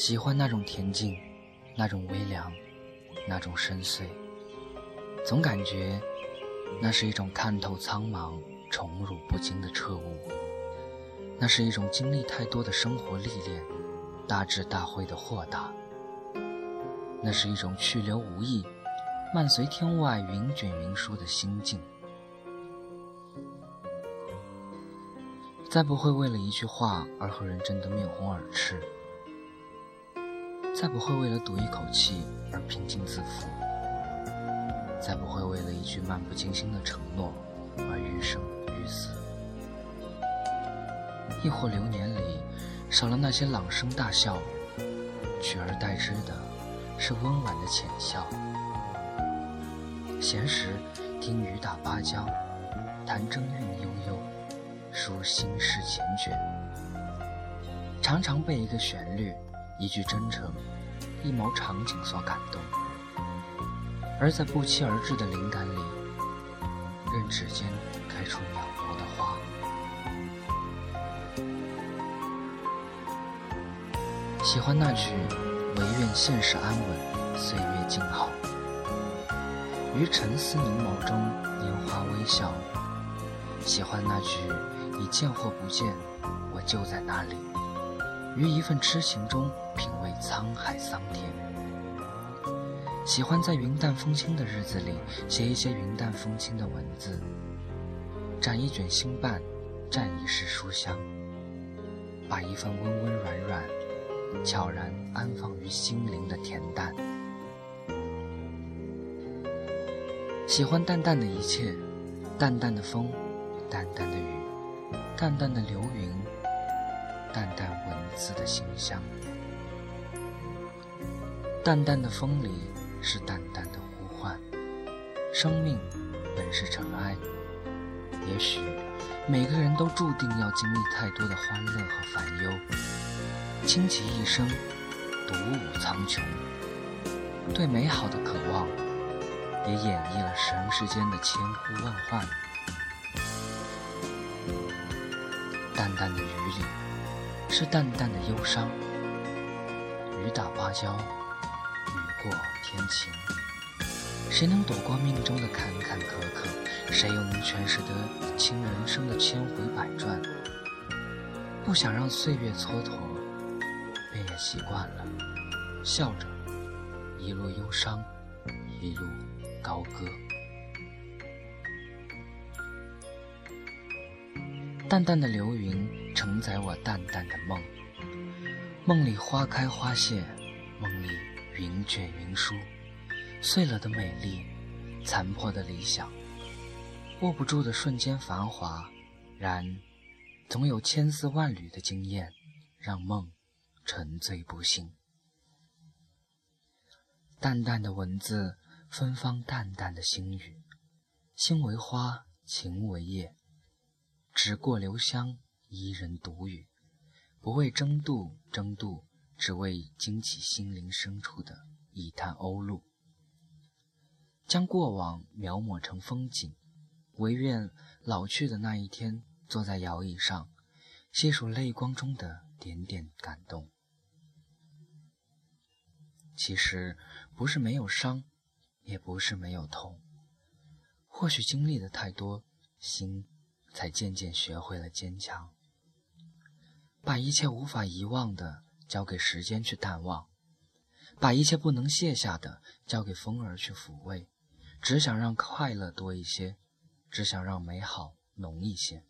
喜欢那种恬静，那种微凉，那种深邃，总感觉那是一种看透苍茫、宠辱不惊的彻悟，那是一种经历太多的生活历练、大智大慧的豁达，那是一种去留无意、漫随天外云卷云舒的心境。再不会为了一句话而和人争得面红耳赤，再不会为了赌一口气而平静自负，再不会为了一句漫不经心的承诺而欲生欲死。亦或流年里少了那些朗声大笑，取而代之的是温婉的浅笑。闲时听雨打芭蕉，弹筝韵悠悠。书心事缱绻，常常被一个旋律、一句真诚、一谋场景所感动，而在不期而至的灵感里，任指尖开出渺茫的花。喜欢那句“唯愿现实安稳，岁月静好”，于沉思凝眸中，拈花微笑。喜欢那句。你见或不见，我就在那里。于一份痴情中品味沧海桑田。喜欢在云淡风轻的日子里写一些云淡风轻的文字，展一卷心瓣，蘸一世书香，把一份温温软软，悄然安放于心灵的恬淡。喜欢淡淡的一切，淡淡的风，淡淡的雨。淡淡的流云，淡淡文字的馨香。淡淡的风里是淡淡的呼唤。生命本是尘埃，也许每个人都注定要经历太多的欢乐和烦忧。倾其一生，独舞苍穹。对美好的渴望，也演绎了人世间的千呼万唤。淡淡的雨里，是淡淡的忧伤。雨打芭蕉，雨过天晴。谁能躲过命中的坎坎坷坷？谁又能诠释得清人生的千回百转？不想让岁月蹉跎，便也习惯了，笑着，一路忧伤，一路高歌。淡淡的流云承载我淡淡的梦，梦里花开花谢，梦里云卷云舒，碎了的美丽，残破的理想，握不住的瞬间繁华，然总有千丝万缕的经验，让梦沉醉不醒。淡淡的文字，芬芳淡淡的心语，心为花，情为叶。只过留香，一人独语，不为争渡，争渡，只为惊起心灵深处的一滩鸥鹭。将过往描摹成风景，唯愿老去的那一天，坐在摇椅上，细数泪光中的点点感动。其实不是没有伤，也不是没有痛，或许经历的太多，心。才渐渐学会了坚强，把一切无法遗忘的交给时间去淡忘，把一切不能卸下的交给风儿去抚慰，只想让快乐多一些，只想让美好浓一些。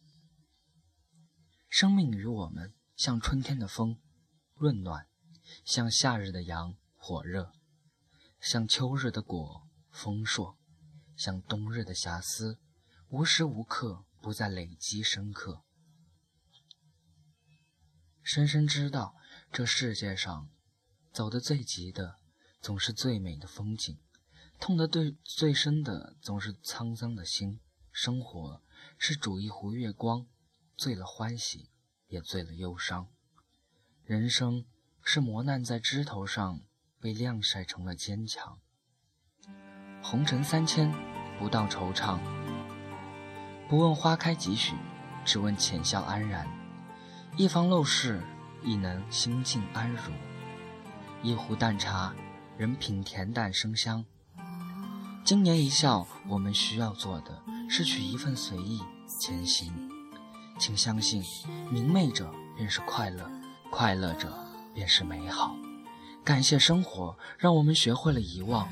生命与我们像春天的风，润暖；像夏日的阳，火热；像秋日的果，丰硕；像冬日的霞丝，无时无刻。不在累积深刻，深深知道这世界上走得最急的总是最美的风景，痛得最最深的总是沧桑的心。生活是煮一壶月光，醉了欢喜，也醉了忧伤。人生是磨难在枝头上被晾晒成了坚强。红尘三千，不到惆怅。不问花开几许，只问浅笑安然。一方陋室，亦能心静安如。一壶淡茶，人品恬淡生香。今年一笑，我们需要做的是取一份随意前行。请相信，明媚者便是快乐，快乐者便是美好。感谢生活，让我们学会了遗忘；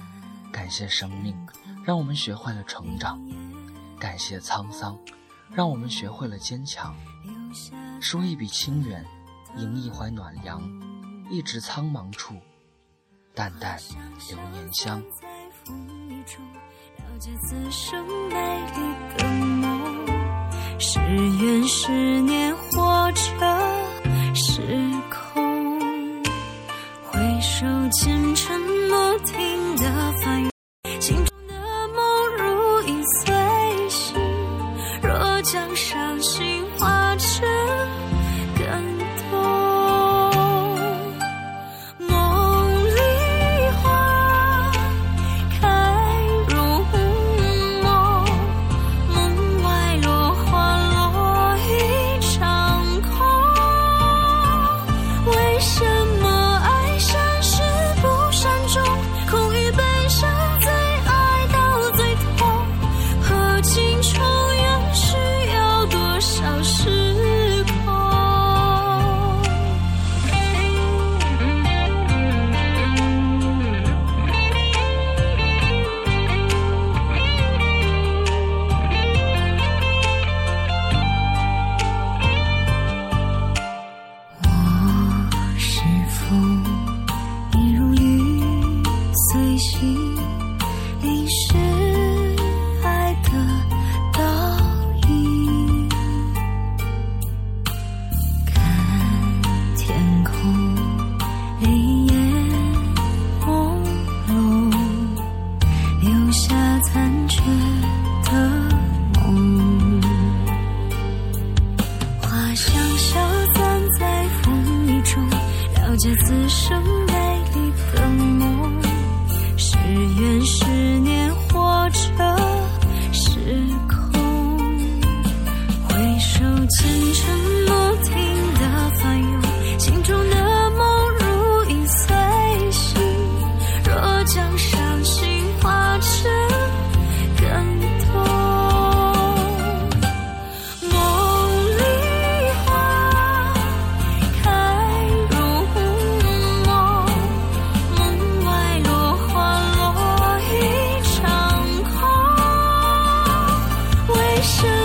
感谢生命，让我们学会了成长；感谢沧桑，让我们学会了坚强。书一笔清远，迎一怀暖阳，一直苍茫处，淡淡流年香。是缘是念，或者是。